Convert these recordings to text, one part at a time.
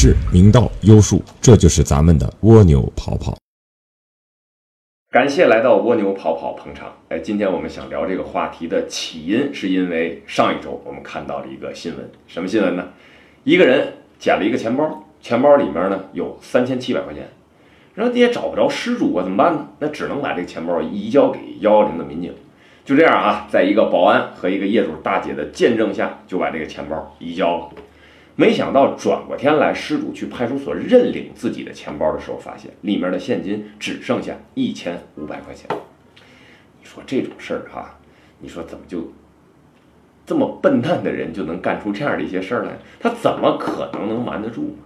是、明道、优术，这就是咱们的蜗牛跑跑。感谢来到蜗牛跑跑捧场。哎，今天我们想聊这个话题的起因，是因为上一周我们看到了一个新闻，什么新闻呢？一个人捡了一个钱包，钱包里面呢有三千七百块钱，然后你也找不着失主啊，怎么办呢？那只能把这个钱包移交给幺幺零的民警。就这样啊，在一个保安和一个业主大姐的见证下，就把这个钱包移交了。没想到转过天来，失主去派出所认领自己的钱包的时候，发现里面的现金只剩下一千五百块钱。你说这种事儿哈，你说怎么就这么笨蛋的人就能干出这样的一些事儿来？他怎么可能能瞒得住呢？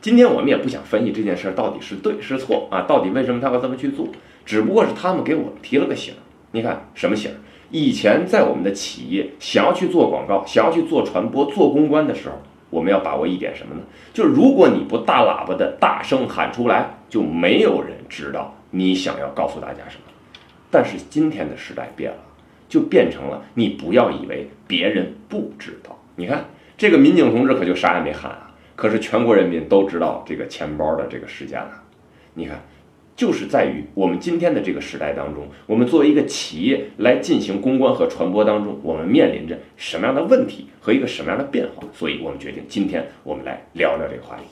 今天我们也不想分析这件事到底是对是错啊，到底为什么他要这么去做？只不过是他们给我们提了个醒。你看什么醒？以前在我们的企业想要去做广告、想要去做传播、做公关的时候。我们要把握一点什么呢？就是如果你不大喇叭的大声喊出来，就没有人知道你想要告诉大家什么。但是今天的时代变了，就变成了你不要以为别人不知道。你看这个民警同志可就啥也没喊啊，可是全国人民都知道这个钱包的这个事件了。你看。就是在于我们今天的这个时代当中，我们作为一个企业来进行公关和传播当中，我们面临着什么样的问题和一个什么样的变化？所以我们决定今天我们来聊聊这个话题。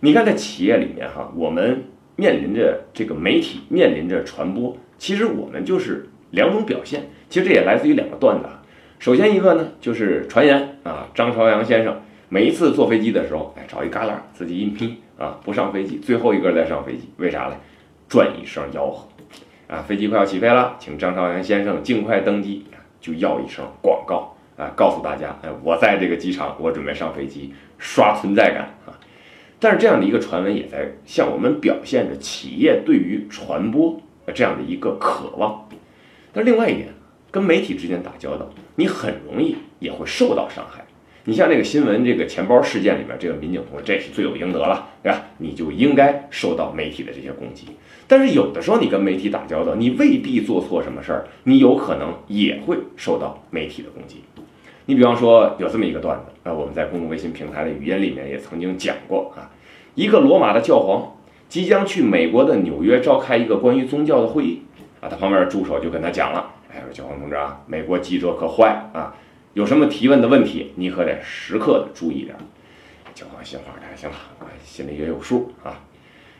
你看，在企业里面哈，我们面临着这个媒体，面临着传播，其实我们就是两种表现。其实这也来自于两个段子。首先一个呢，就是传言啊，张朝阳先生每一次坐飞机的时候，哎，找一旮旯自己一眯。啊，不上飞机，最后一个再上飞机，为啥嘞？转一声吆喝，啊，飞机快要起飞了，请张朝阳先生尽快登机，就要一声广告啊，告诉大家，哎，我在这个机场，我准备上飞机，刷存在感啊。但是这样的一个传闻也在向我们表现着企业对于传播这样的一个渴望。但另外一点，跟媒体之间打交道，你很容易也会受到伤害。你像这个新闻，这个钱包事件里面，这个民警同志，这是罪有应得了，对吧？你就应该受到媒体的这些攻击。但是有的时候你跟媒体打交道，你未必做错什么事儿，你有可能也会受到媒体的攻击。你比方说有这么一个段子啊，我们在公众微信平台的语音里面也曾经讲过啊，一个罗马的教皇即将去美国的纽约召开一个关于宗教的会议啊，他旁边的助手就跟他讲了，哎，说教皇同志啊，美国记者可坏啊。有什么提问的问题，你可得时刻的注意点。教皇心话，哎，行了，我心里也有数啊。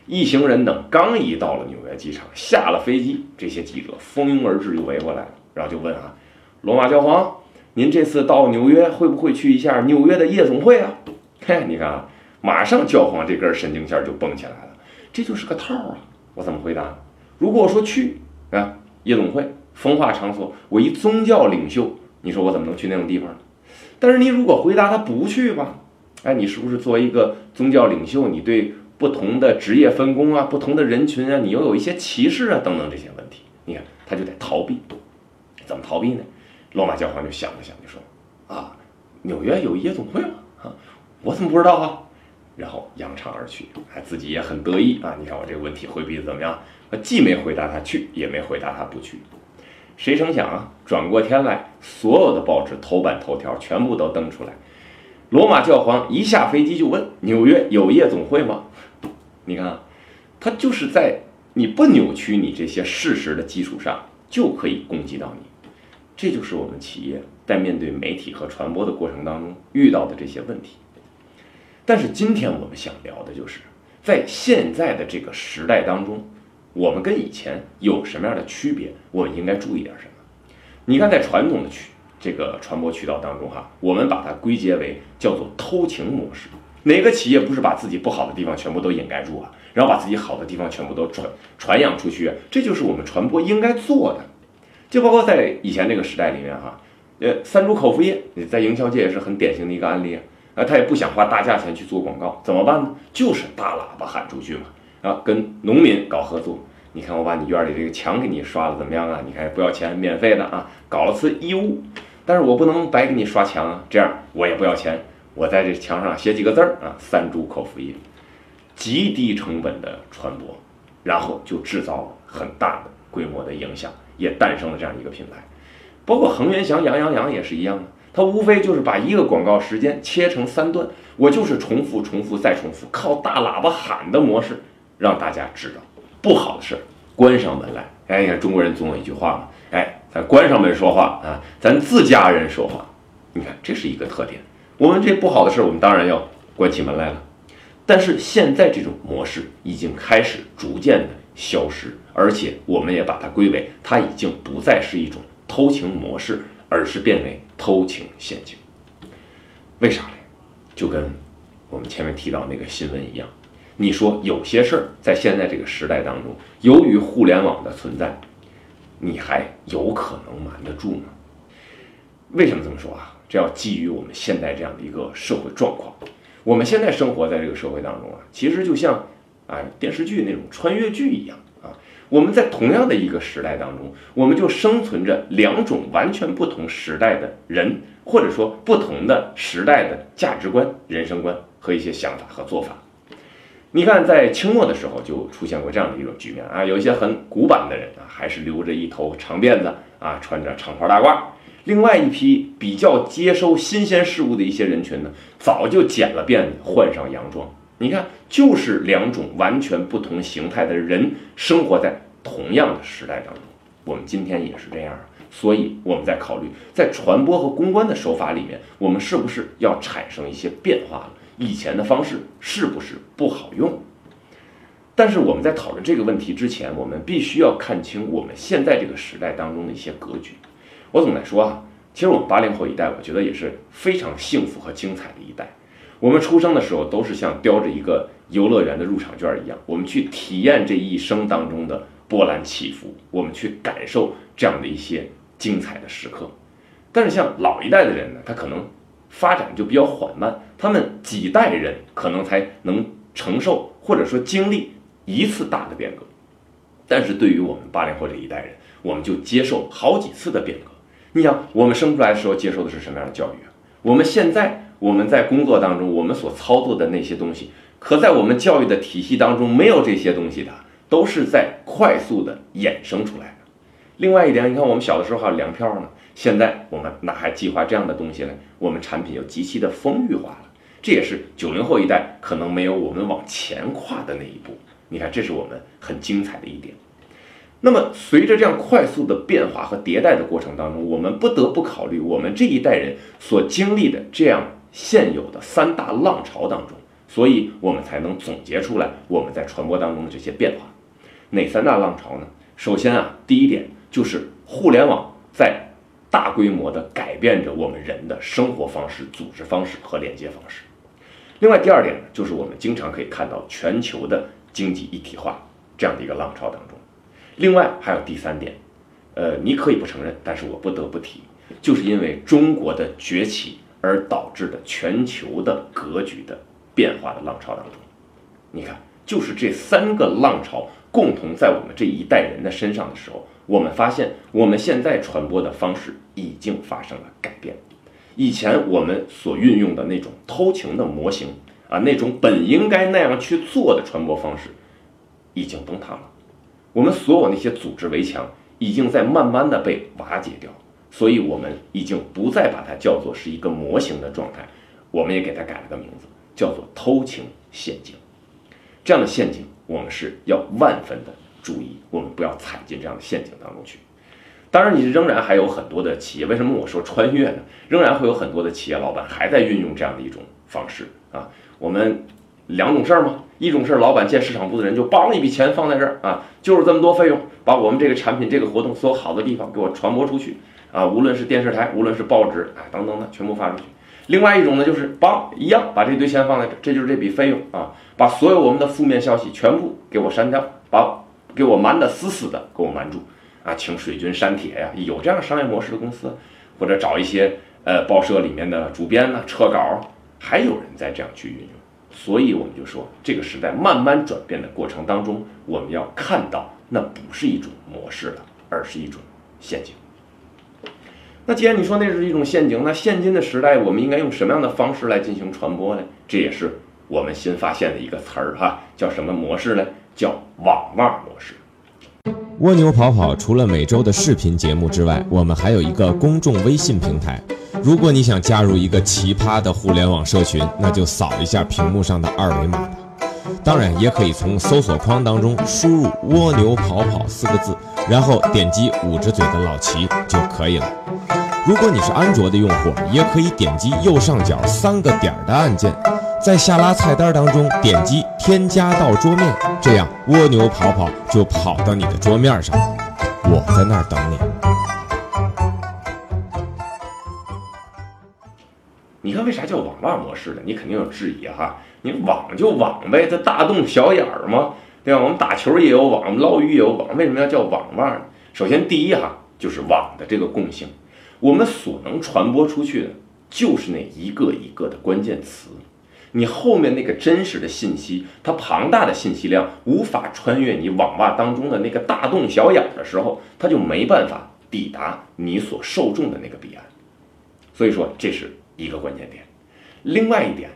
一行人等刚一到了纽约机场，下了飞机，这些记者蜂拥而至，就围过来了，然后就问啊，罗马教皇，您这次到纽约会不会去一下纽约的夜总会啊？嘿，你看啊，马上教皇这根神经线就绷起来了，这就是个套啊。我怎么回答？如果我说去啊，夜总会，风化场所，我一宗教领袖。你说我怎么能去那种地方呢？但是你如果回答他不去吧，哎，你是不是作为一个宗教领袖，你对不同的职业分工啊、不同的人群啊，你又有一些歧视啊等等这些问题？你看他就得逃避，怎么逃避呢？罗马教皇就想了想，就说：“啊，纽约有夜总会吗？啊，我怎么不知道啊？”然后扬长而去，还自己也很得意啊！你看我这个问题回避的怎么样？啊既没回答他去，也没回答他不去。谁成想啊？转过天来，所有的报纸头版头条全部都登出来。罗马教皇一下飞机就问：“纽约有夜总会吗？”你看，他就是在你不扭曲你这些事实的基础上，就可以攻击到你。这就是我们企业在面对媒体和传播的过程当中遇到的这些问题。但是今天我们想聊的就是，在现在的这个时代当中。我们跟以前有什么样的区别？我们应该注意点什么？你看，在传统的渠这个传播渠道当中，哈，我们把它归结为叫做偷情模式。哪个企业不是把自己不好的地方全部都掩盖住啊？然后把自己好的地方全部都传传扬出去？这就是我们传播应该做的。就包括在以前这个时代里面，哈，呃，三株口服液，你在营销界也是很典型的一个案例啊。他也不想花大价钱去做广告，怎么办呢？就是大喇叭喊出去嘛。啊，跟农民搞合作，你看我把你院里这个墙给你刷的怎么样啊？你看不要钱，免费的啊，搞了次义务，但是我不能白给你刷墙啊，这样我也不要钱，我在这墙上写几个字儿啊，三株口服液，极低成本的传播，然后就制造了很大的规模的影响，也诞生了这样一个品牌，包括恒源祥、羊羊羊也是一样的，它无非就是把一个广告时间切成三段，我就是重复、重复再重复，靠大喇叭喊的模式让大家知道。不好的事儿关上门来，哎，你看中国人总有一句话嘛，哎，咱关上门说话啊，咱自家人说话，你看这是一个特点。我们这不好的事儿，我们当然要关起门来了。但是现在这种模式已经开始逐渐的消失，而且我们也把它归为，它已经不再是一种偷情模式，而是变为偷情陷阱。为啥嘞？就跟我们前面提到那个新闻一样，你说有些事儿在现在这个时代当中，由于互联网的存在，你还有可能瞒得住吗？为什么这么说啊？这要基于我们现在这样的一个社会状况。我们现在生活在这个社会当中啊，其实就像啊电视剧那种穿越剧一样啊。我们在同样的一个时代当中，我们就生存着两种完全不同时代的人，或者说不同的时代的价值观、人生观和一些想法和做法。你看，在清末的时候就出现过这样的一种局面啊，有一些很古板的人啊，还是留着一头长辫子啊，穿着长袍大褂。另外一批比较接收新鲜事物的一些人群呢，早就剪了辫子，换上洋装。你看，就是两种完全不同形态的人生活在同样的时代当中。我们今天也是这样，所以我们在考虑，在传播和公关的手法里面，我们是不是要产生一些变化了？以前的方式是不是不好用？但是我们在讨论这个问题之前，我们必须要看清我们现在这个时代当中的一些格局。我总来说啊，其实我们八零后一代，我觉得也是非常幸福和精彩的一代。我们出生的时候都是像叼着一个游乐园的入场券一样，我们去体验这一生当中的波澜起伏，我们去感受这样的一些精彩的时刻。但是像老一代的人呢，他可能发展就比较缓慢，他们几代人可能才能承受或者说经历一次大的变革。但是对于我们八零后这一代人，我们就接受好几次的变革。你想，我们生出来的时候接受的是什么样的教育啊？我们现在我们在工作当中，我们所操作的那些东西，可在我们教育的体系当中没有这些东西的，都是在快速的衍生出来的。另外一点，你看我们小的时候还有粮票呢，现在我们哪还计划这样的东西呢？我们产品又极其的丰裕化了，这也是九零后一代可能没有我们往前跨的那一步。你看，这是我们很精彩的一点。那么，随着这样快速的变化和迭代的过程当中，我们不得不考虑我们这一代人所经历的这样现有的三大浪潮当中，所以我们才能总结出来我们在传播当中的这些变化。哪三大浪潮呢？首先啊，第一点就是互联网在大规模的改变着我们人的生活方式、组织方式和连接方式。另外，第二点呢，就是我们经常可以看到全球的经济一体化这样的一个浪潮当中。另外还有第三点，呃，你可以不承认，但是我不得不提，就是因为中国的崛起而导致的全球的格局的变化的浪潮当中，你看，就是这三个浪潮共同在我们这一代人的身上的时候，我们发现我们现在传播的方式已经发生了改变。以前我们所运用的那种偷情的模型啊，那种本应该那样去做的传播方式，已经崩塌了。我们所有那些组织围墙已经在慢慢的被瓦解掉，所以我们已经不再把它叫做是一个模型的状态，我们也给它改了个名字，叫做偷情陷阱。这样的陷阱，我们是要万分的注意，我们不要踩进这样的陷阱当中去。当然，你仍然还有很多的企业，为什么我说穿越呢？仍然会有很多的企业老板还在运用这样的一种方式啊。我们两种事儿吗？一种是老板见市场部的人就帮一笔钱放在这儿啊，就是这么多费用，把我们这个产品、这个活动所有好的地方给我传播出去啊，无论是电视台，无论是报纸啊等等的，全部发出去。另外一种呢，就是帮一样把这堆钱放在这，这就是这笔费用啊，把所有我们的负面消息全部给我删掉，把给我瞒得死死的，给我瞒住啊，请水军删帖呀，有这样商业模式的公司，或者找一些呃报社里面的主编呢撤稿，还有人在这样去运用。所以我们就说，这个时代慢慢转变的过程当中，我们要看到那不是一种模式了，而是一种陷阱。那既然你说那是一种陷阱，那现今的时代，我们应该用什么样的方式来进行传播呢？这也是我们新发现的一个词儿哈，叫什么模式呢？叫网袜模式。蜗牛跑跑除了每周的视频节目之外，我们还有一个公众微信平台。如果你想加入一个奇葩的互联网社群，那就扫一下屏幕上的二维码吧。当然，也可以从搜索框当中输入“蜗牛跑跑”四个字，然后点击捂着嘴的老齐就可以了。如果你是安卓的用户，也可以点击右上角三个点的按键，在下拉菜单当中点击“添加到桌面”，这样蜗牛跑跑就跑到你的桌面上。我在那儿等你。你看为啥叫网袜模式呢？你肯定有质疑哈。你网就网呗，这大洞小眼儿嘛，对吧？我们打球也有网，捞鱼也有网，为什么要叫网袜呢？首先第一哈，就是网的这个共性，我们所能传播出去的，就是那一个一个的关键词。你后面那个真实的信息，它庞大的信息量无法穿越你网袜当中的那个大洞小眼的时候，它就没办法抵达你所受众的那个彼岸。所以说，这是一个关键点。另外一点呢。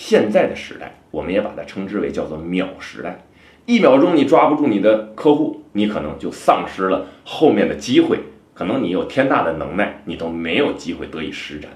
现在的时代，我们也把它称之为叫做秒时代。一秒钟你抓不住你的客户，你可能就丧失了后面的机会。可能你有天大的能耐，你都没有机会得以施展。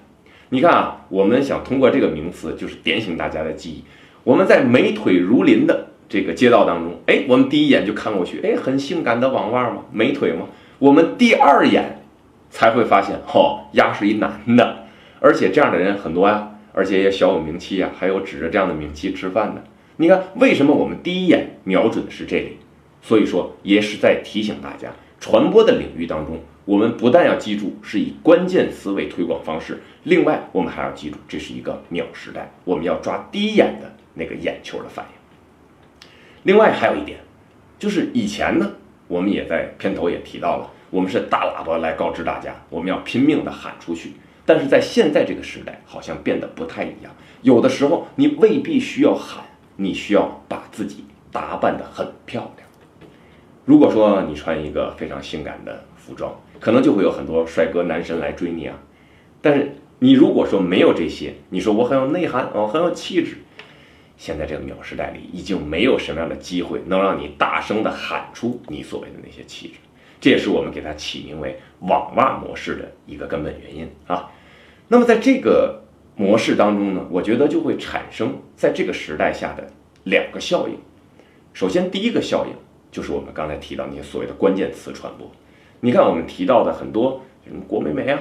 你看啊，我们想通过这个名词，就是点醒大家的记忆。我们在美腿如林的这个街道当中，哎，我们第一眼就看过去，哎，很性感的网袜吗？美腿吗？我们第二眼才会发现，哦，丫是一男的，而且这样的人很多呀。而且也小有名气呀，还有指着这样的名气吃饭的。你看，为什么我们第一眼瞄准的是这里？所以说，也是在提醒大家，传播的领域当中，我们不但要记住是以关键词为推广方式，另外我们还要记住这是一个秒时代，我们要抓第一眼的那个眼球的反应。另外还有一点，就是以前呢，我们也在片头也提到了，我们是大喇叭来告知大家，我们要拼命的喊出去。但是在现在这个时代，好像变得不太一样。有的时候，你未必需要喊，你需要把自己打扮得很漂亮。如果说你穿一个非常性感的服装，可能就会有很多帅哥男神来追你啊。但是你如果说没有这些，你说我很有内涵哦，很有气质。现在这个秒时代里，已经没有什么样的机会能让你大声地喊出你所谓的那些气质。这也是我们给它起名为“网袜模式”的一个根本原因啊。那么在这个模式当中呢，我觉得就会产生在这个时代下的两个效应。首先，第一个效应就是我们刚才提到那些所谓的关键词传播。你看，我们提到的很多什么郭美美啊，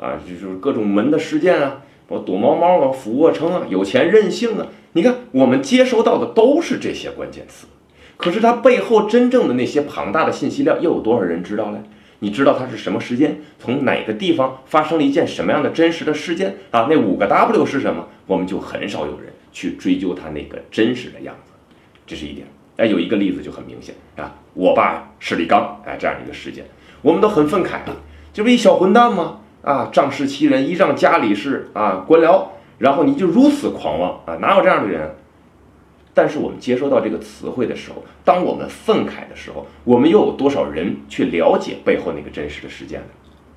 啊，就是各种门的事件啊，我躲猫猫啊、俯卧撑啊、有钱任性啊，你看我们接收到的都是这些关键词。可是它背后真正的那些庞大的信息量又有多少人知道呢？你知道它是什么时间，从哪个地方发生了一件什么样的真实的事件啊？那五个 W 是什么？我们就很少有人去追究它那个真实的样子，这是一点。哎，有一个例子就很明显啊，我爸是李刚，哎，这样一个事件，我们都很愤慨啊，这不一小混蛋吗？啊，仗势欺人，依仗家里是啊官僚，然后你就如此狂妄啊？哪有这样的人？但是我们接收到这个词汇的时候，当我们愤慨的时候，我们又有多少人去了解背后那个真实的事件呢？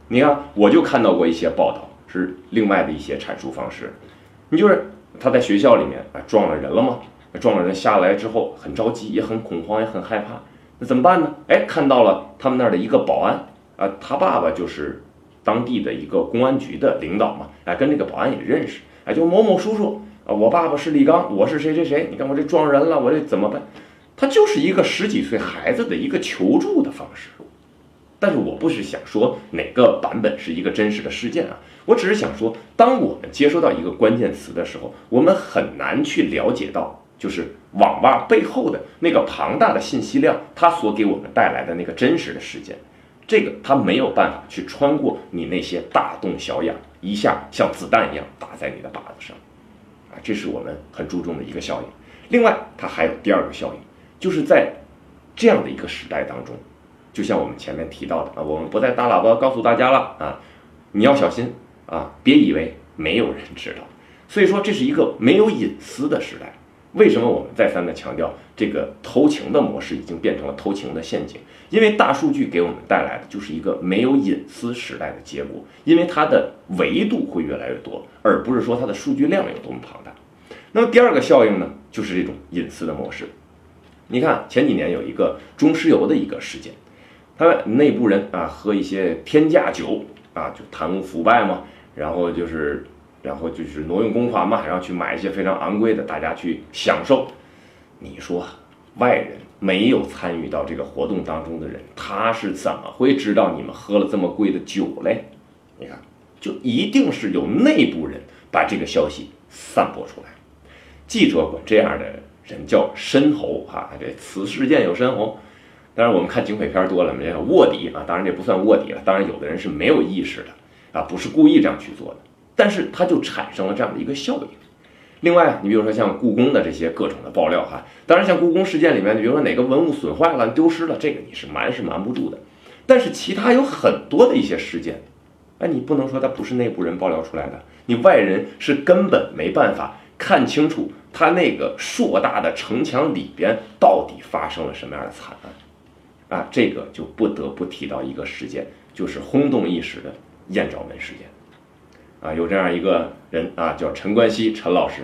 你看，我就看到过一些报道，是另外的一些阐述方式。你就是他在学校里面啊撞了人了吗？撞了人下来之后很着急，也很恐慌，也很害怕。那怎么办呢？哎，看到了他们那儿的一个保安啊，他爸爸就是当地的一个公安局的领导嘛，哎，跟这个保安也认识，哎，就某某叔叔。啊，我爸爸是李刚，我是谁谁谁？你看我这撞人了，我这怎么办？他就是一个十几岁孩子的一个求助的方式。但是我不是想说哪个版本是一个真实的事件啊，我只是想说，当我们接收到一个关键词的时候，我们很难去了解到，就是网袜背后的那个庞大的信息量，它所给我们带来的那个真实的事件，这个它没有办法去穿过你那些大洞小眼，一下像子弹一样打在你的靶子上。啊，这是我们很注重的一个效应。另外，它还有第二个效应，就是在这样的一个时代当中，就像我们前面提到的啊，我们不再大喇叭告诉大家了啊，你要小心啊，别以为没有人知道。所以说，这是一个没有隐私的时代。为什么我们再三的强调这个偷情的模式已经变成了偷情的陷阱？因为大数据给我们带来的就是一个没有隐私时代的结果，因为它的维度会越来越多，而不是说它的数据量有多么庞大。那么第二个效应呢，就是这种隐私的模式。你看前几年有一个中石油的一个事件，他们内部人啊喝一些天价酒啊，就贪污腐败嘛，然后就是然后就是挪用公款嘛，然后去买一些非常昂贵的，大家去享受。你说外人没有参与到这个活动当中的人，他是怎么会知道你们喝了这么贵的酒嘞？你看，就一定是有内部人把这个消息散播出来。记者管这样的人叫深喉啊，这此事件有深喉。当然，我们看警匪片多了，这叫卧底啊。当然，这不算卧底了。当然，有的人是没有意识的啊，不是故意这样去做的。但是，它就产生了这样的一个效应。另外，你比如说像故宫的这些各种的爆料哈，当然像故宫事件里面，比如说哪个文物损坏了、丢失了，这个你是瞒是瞒不住的。但是其他有很多的一些事件，哎，你不能说它不是内部人爆料出来的，你外人是根本没办法看清楚他那个硕大的城墙里边到底发生了什么样的惨案。啊，这个就不得不提到一个事件，就是轰动一时的艳照门事件。啊，有这样一个人啊，叫陈冠希，陈老师，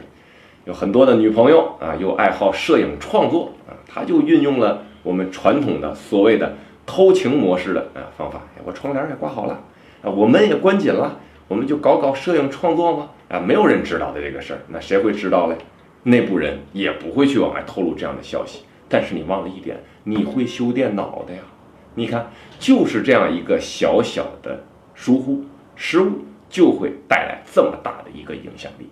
有很多的女朋友啊，又爱好摄影创作啊，他就运用了我们传统的所谓的偷情模式的啊方法。我窗帘也挂好了啊，我门也关紧了，我们就搞搞摄影创作嘛？啊，没有人知道的这个事儿，那谁会知道嘞？内部人也不会去往外透露这样的消息。但是你忘了一点，你会修电脑的呀？你看，就是这样一个小小的疏忽失误，就会带来这么大的一个影响力。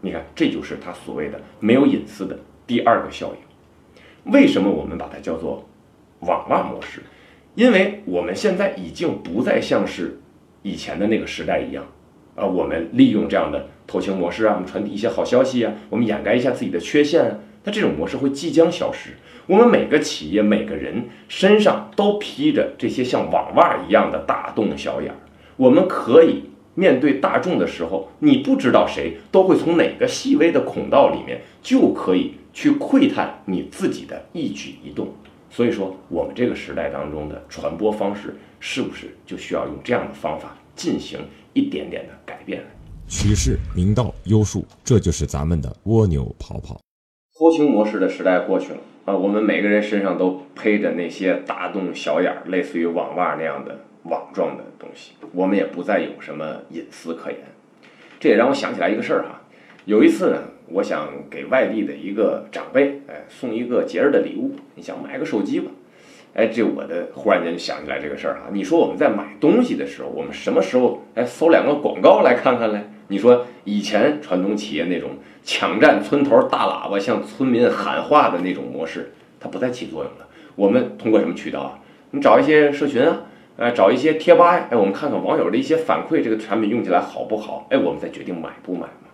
你看，这就是他所谓的没有隐私的第二个效应。为什么我们把它叫做网袜模式？因为我们现在已经不再像是以前的那个时代一样，啊，我们利用这样的偷情模式啊，我们传递一些好消息啊，我们掩盖一下自己的缺陷啊。那这种模式会即将消失。我们每个企业、每个人身上都披着这些像网袜一样的大洞小眼儿。我们可以面对大众的时候，你不知道谁都会从哪个细微的孔道里面就可以去窥探你自己的一举一动。所以说，我们这个时代当中的传播方式，是不是就需要用这样的方法进行一点点的改变？取势明道优术，这就是咱们的蜗牛跑跑。偷情模式的时代过去了啊，我们每个人身上都披着那些大洞小眼儿，类似于网袜那样的网状的东西，我们也不再有什么隐私可言。这也让我想起来一个事儿哈，有一次呢，我想给外地的一个长辈，哎，送一个节日的礼物，你想买个手机吧，哎，这我的忽然间就想起来这个事儿哈。你说我们在买东西的时候，我们什么时候哎搜两个广告来看看嘞？你说以前传统企业那种抢占村头大喇叭向村民喊话的那种模式，它不再起作用了。我们通过什么渠道啊？你找一些社群啊，呃，找一些贴吧呀，哎，我们看看网友的一些反馈，这个产品用起来好不好？哎，我们再决定买不买嘛。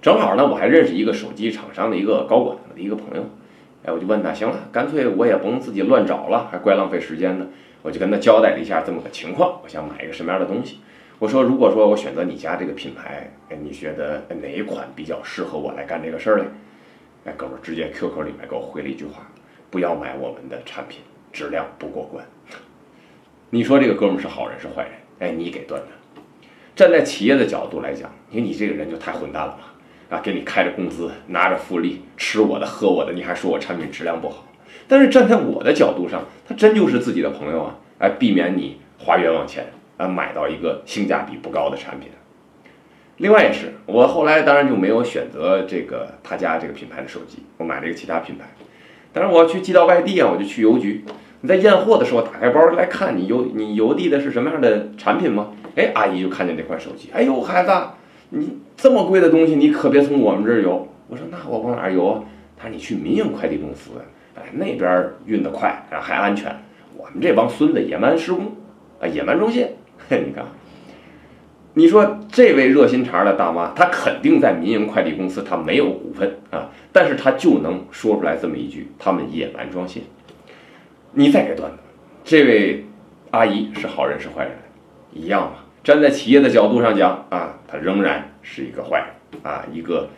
正好呢，我还认识一个手机厂商的一个高管，的一个朋友，哎，我就问他，行了，干脆我也甭自己乱找了，还怪浪费时间的。我就跟他交代了一下这么个情况，我想买一个什么样的东西。我说，如果说我选择你家这个品牌，哎，你觉得哪一款比较适合我来干这个事儿嘞？哎，哥们儿直接 QQ 里面给我回了一句话：不要买我们的产品，质量不过关。你说这个哥们儿是好人是坏人？哎，你给断的。站在企业的角度来讲，因为你这个人就太混蛋了嘛！啊，给你开着工资，拿着福利，吃我的喝我的，你还说我产品质量不好？但是站在我的角度上，他真就是自己的朋友啊！哎，避免你花冤枉钱。啊，买到一个性价比不高的产品。另外也是，我后来当然就没有选择这个他家这个品牌的手机，我买了一个其他品牌。但是我要去寄到外地啊，我就去邮局。你在验货的时候打开包来看，你邮你邮递的是什么样的产品吗？哎，阿姨就看见这款手机，哎呦，孩子，你这么贵的东西，你可别从我们这儿邮。我说那我往哪儿邮啊？他说你去民营快递公司，哎，那边运得快，还安全。我们这帮孙子野蛮施工，啊，野蛮装卸。你看，你说这位热心肠的大妈，她肯定在民营快递公司，她没有股份啊，但是她就能说出来这么一句：“他们野蛮装卸。”你再给段子，这位阿姨是好人是坏人？一样嘛。站在企业的角度上讲啊，她仍然是一个坏人啊，一个。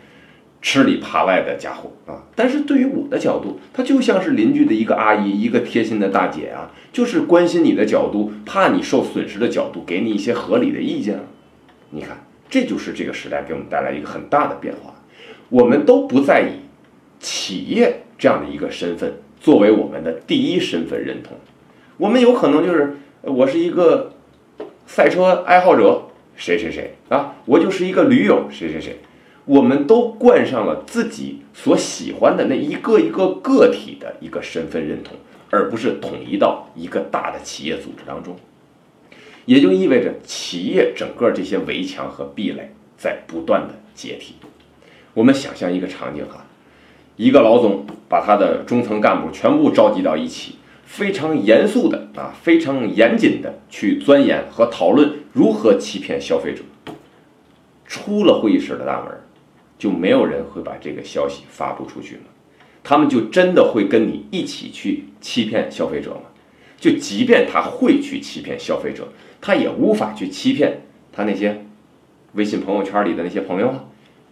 吃里扒外的家伙啊！但是对于我的角度，她就像是邻居的一个阿姨，一个贴心的大姐啊，就是关心你的角度，怕你受损失的角度，给你一些合理的意见。你看，这就是这个时代给我们带来一个很大的变化。我们都不再以企业这样的一个身份作为我们的第一身份认同，我们有可能就是我是一个赛车爱好者谁谁谁啊，我就是一个驴友谁谁谁，我们都冠上了自己所喜欢的那一个一个个体的一个身份认同，而不是统一到一个大的企业组织当中。也就意味着企业整个这些围墙和壁垒在不断的解体。我们想象一个场景哈，一个老总把他的中层干部全部召集到一起，非常严肃的啊，非常严谨的去钻研和讨论如何欺骗消费者。出了会议室的大门，就没有人会把这个消息发布出去吗？他们就真的会跟你一起去欺骗消费者吗？就即便他会去欺骗消费者。他也无法去欺骗他那些微信朋友圈里的那些朋友啊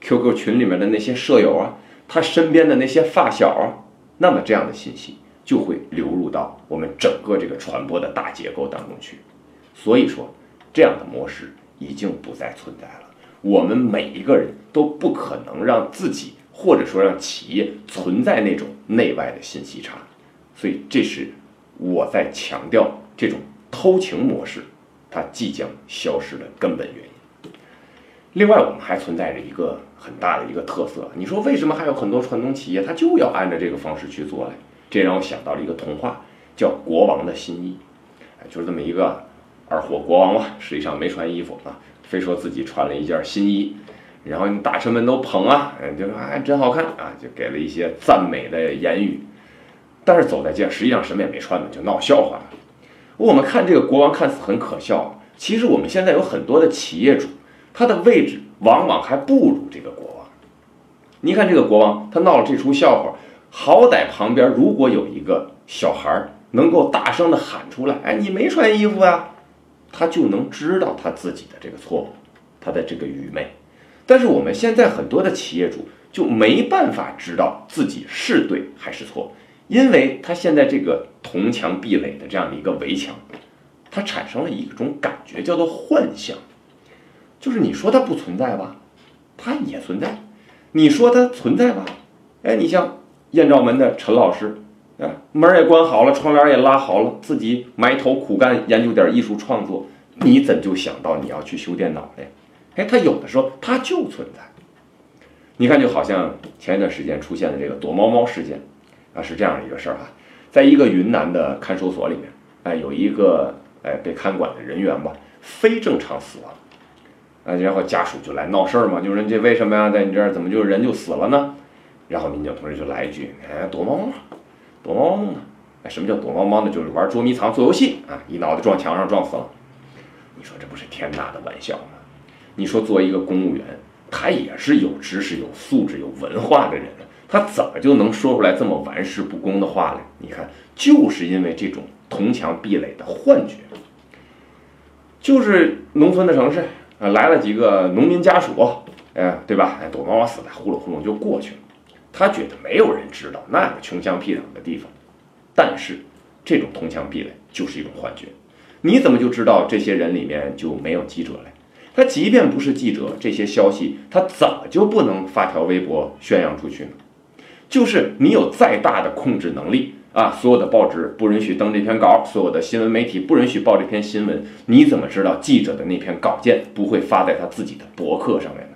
，QQ 群里面的那些舍友啊，他身边的那些发小，那么这样的信息就会流入到我们整个这个传播的大结构当中去。所以说，这样的模式已经不再存在了。我们每一个人都不可能让自己或者说让企业存在那种内外的信息差。所以，这是我在强调这种偷情模式。它即将消失的根本原因。另外，我们还存在着一个很大的一个特色。你说为什么还有很多传统企业它就要按照这个方式去做嘞？这让我想到了一个童话，叫《国王的新衣》。哎，就是这么一个二货国王嘛，实际上没穿衣服啊，非说自己穿了一件新衣，然后大臣们都捧啊，就说哎真好看啊，就给了一些赞美的言语。但是走在街上，实际上什么也没穿的，就闹笑话了。我们看这个国王看似很可笑，其实我们现在有很多的企业主，他的位置往往还不如这个国王。你看这个国王，他闹了这出笑话，好歹旁边如果有一个小孩能够大声的喊出来，哎，你没穿衣服啊，他就能知道他自己的这个错误，他的这个愚昧。但是我们现在很多的企业主就没办法知道自己是对还是错。因为他现在这个铜墙壁垒的这样的一个围墙，他产生了一种感觉，叫做幻象，就是你说它不存在吧，它也存在；你说它存在吧，哎，你像艳照门的陈老师，啊，门也关好了，窗帘也拉好了，自己埋头苦干研究点艺术创作，你怎就想到你要去修电脑嘞？哎，他有的时候他就存在。你看，就好像前一段时间出现的这个躲猫猫事件。啊，是这样一个事儿啊，在一个云南的看守所里面，哎，有一个哎被看管的人员吧，非正常死亡，啊，然后家属就来闹事儿嘛，就说这为什么呀，在你这儿怎么就人就死了呢？然后民警同志就来一句，哎，躲猫猫，躲猫猫呢？哎，什么叫躲猫猫呢？就是玩捉迷藏、做游戏啊，一脑袋撞墙上撞死了。你说这不是天大的玩笑吗？你说作为一个公务员，他也是有知识、有素质、有文化的人。他怎么就能说出来这么玩世不恭的话来？你看，就是因为这种铜墙壁垒的幻觉。就是农村的城市啊，来了几个农民家属，哎，对吧？哎，躲猫猫死了，呼噜呼噜就过去了。他觉得没有人知道那个穷乡僻壤的地方。但是，这种铜墙壁垒就是一种幻觉。你怎么就知道这些人里面就没有记者嘞？他即便不是记者，这些消息他怎么就不能发条微博宣扬出去呢？就是你有再大的控制能力啊，所有的报纸不允许登这篇稿，所有的新闻媒体不允许报这篇新闻，你怎么知道记者的那篇稿件不会发在他自己的博客上面呢？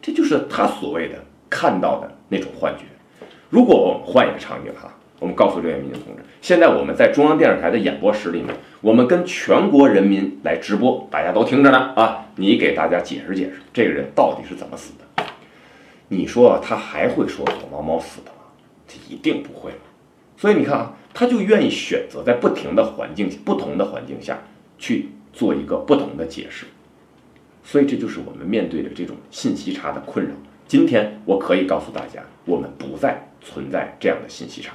这就是他所谓的看到的那种幻觉。如果我们换一个场景哈，我们告诉这位民警同志，现在我们在中央电视台的演播室里面，我们跟全国人民来直播，大家都听着呢啊，你给大家解释解释，这个人到底是怎么死的？你说他还会说躲猫猫死的吗？他一定不会所以你看啊，他就愿意选择在不停的环境、不同的环境下去做一个不同的解释。所以这就是我们面对的这种信息差的困扰。今天我可以告诉大家，我们不再存在这样的信息差。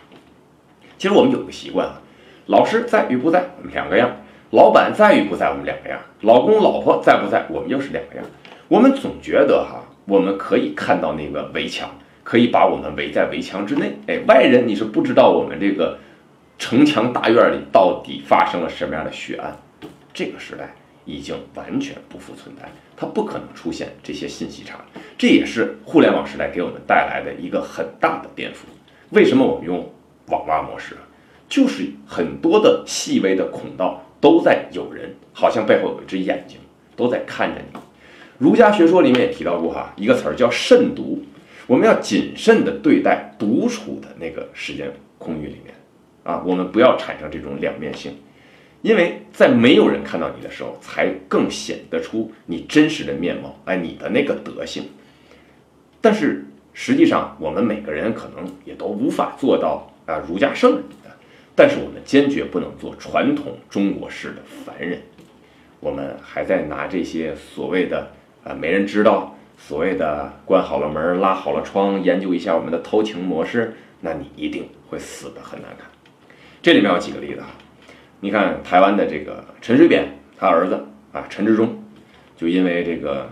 其实我们有个习惯啊，老师在与不在，我们两个样；老板在与不在，我们两个样；老公老婆在不在，我们又是两个样。我们总觉得哈。我们可以看到那个围墙，可以把我们围在围墙之内。哎，外人你是不知道我们这个城墙大院里到底发生了什么样的血案。这个时代已经完全不复存在，它不可能出现这些信息差。这也是互联网时代给我们带来的一个很大的颠覆。为什么我们用网挖模式？就是很多的细微的孔道都在有人，好像背后有一只眼睛。都在看着你。儒家学说里面也提到过哈，一个词儿叫慎独，我们要谨慎的对待独处的那个时间空域里面啊，我们不要产生这种两面性，因为在没有人看到你的时候，才更显得出你真实的面貌，哎，你的那个德性。但是实际上，我们每个人可能也都无法做到啊儒家圣人，但是我们坚决不能做传统中国式的凡人，我们还在拿这些所谓的。啊，没人知道所谓的关好了门、拉好了窗，研究一下我们的偷情模式，那你一定会死得很难看。这里面有几个例子啊，你看台湾的这个陈水扁，他儿子啊陈志忠，就因为这个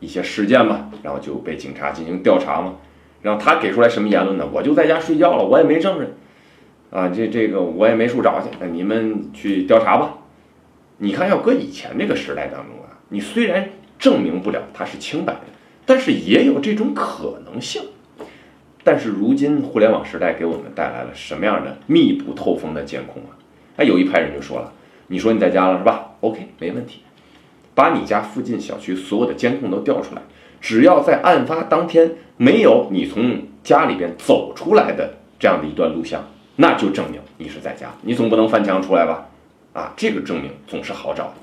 一些事件嘛，然后就被警察进行调查嘛，然后他给出来什么言论呢？我就在家睡觉了，我也没证人啊，这这个我也没处找去，那你们去调查吧。你看，要搁以前这个时代当中啊，你虽然。证明不了他是清白的，但是也有这种可能性。但是如今互联网时代给我们带来了什么样的密不透风的监控啊？哎，有一派人就说了：“你说你在家了是吧？OK，没问题，把你家附近小区所有的监控都调出来，只要在案发当天没有你从家里边走出来的这样的一段录像，那就证明你是在家。你总不能翻墙出来吧？啊，这个证明总是好找的。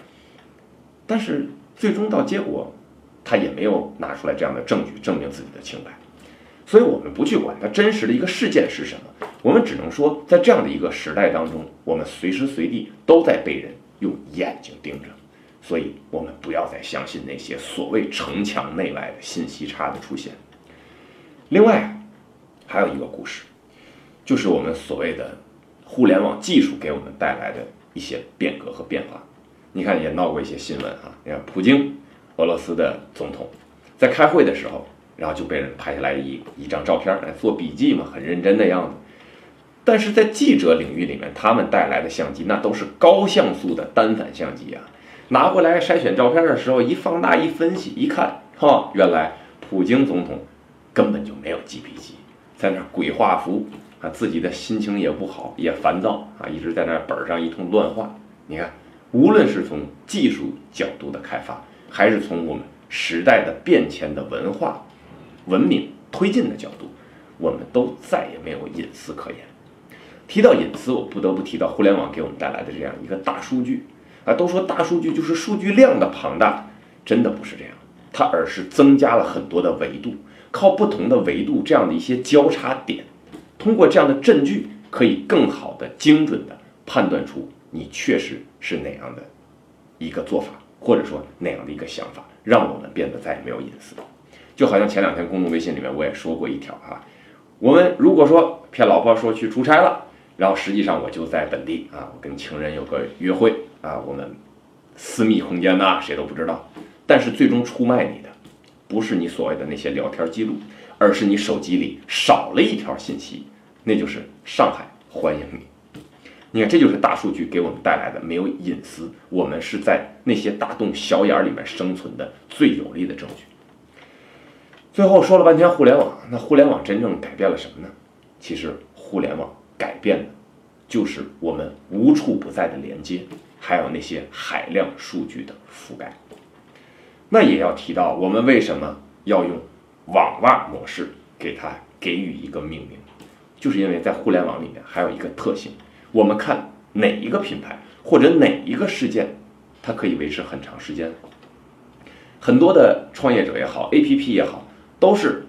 但是。”最终到结果，他也没有拿出来这样的证据证明自己的清白，所以我们不去管他真实的一个事件是什么，我们只能说，在这样的一个时代当中，我们随时随地都在被人用眼睛盯着，所以我们不要再相信那些所谓城墙内外的信息差的出现。另外，还有一个故事，就是我们所谓的互联网技术给我们带来的一些变革和变化。你看也闹过一些新闻啊，你看普京，俄罗斯的总统，在开会的时候，然后就被人拍下来一一张照片来做笔记嘛，很认真的样子。但是在记者领域里面，他们带来的相机那都是高像素的单反相机啊，拿过来筛选照片的时候，一放大一分析一看，哈，原来普京总统根本就没有记笔记，在那鬼画符啊，自己的心情也不好，也烦躁啊，一直在那本上一通乱画，你看。无论是从技术角度的开发，还是从我们时代的变迁的文化、文明推进的角度，我们都再也没有隐私可言。提到隐私，我不得不提到互联网给我们带来的这样一个大数据啊。都说大数据就是数据量的庞大，真的不是这样，它而是增加了很多的维度，靠不同的维度这样的一些交叉点，通过这样的证据，可以更好的、精准的判断出。你确实是哪样的一个做法，或者说那样的一个想法，让我们变得再也没有隐私。就好像前两天公众微信里面我也说过一条啊，我们如果说骗老婆说去出差了，然后实际上我就在本地啊，我跟情人有个约会啊，我们私密空间呐，谁都不知道。但是最终出卖你的，不是你所谓的那些聊天记录，而是你手机里少了一条信息，那就是上海欢迎你。你看，这就是大数据给我们带来的没有隐私，我们是在那些大洞小眼里面生存的最有力的证据。最后说了半天互联网，那互联网真正改变了什么呢？其实互联网改变的，就是我们无处不在的连接，还有那些海量数据的覆盖。那也要提到，我们为什么要用网袜模式给它给予一个命名，就是因为在互联网里面还有一个特性。我们看哪一个品牌或者哪一个事件，它可以维持很长时间。很多的创业者也好，APP 也好，都是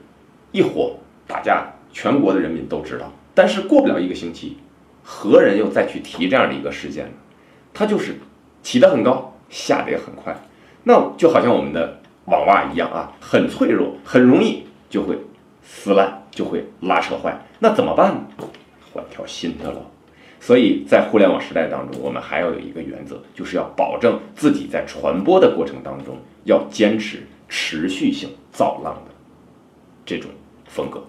一火，大家全国的人民都知道。但是过不了一个星期，何人又再去提这样的一个事件呢？它就是起得很高，下得也很快。那就好像我们的网袜一样啊，很脆弱，很容易就会撕烂，就会拉扯坏。那怎么办呢？换条新的了。所以在互联网时代当中，我们还要有一个原则，就是要保证自己在传播的过程当中要坚持持续性造浪的这种风格。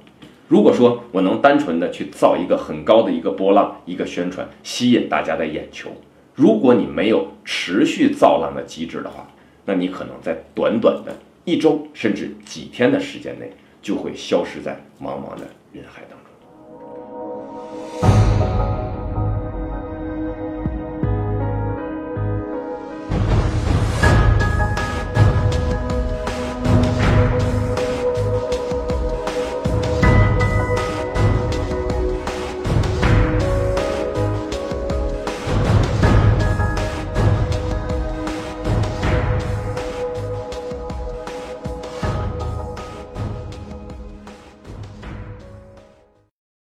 如果说我能单纯的去造一个很高的一个波浪，一个宣传吸引大家的眼球，如果你没有持续造浪的机制的话，那你可能在短短的一周甚至几天的时间内就会消失在茫茫的人海当中。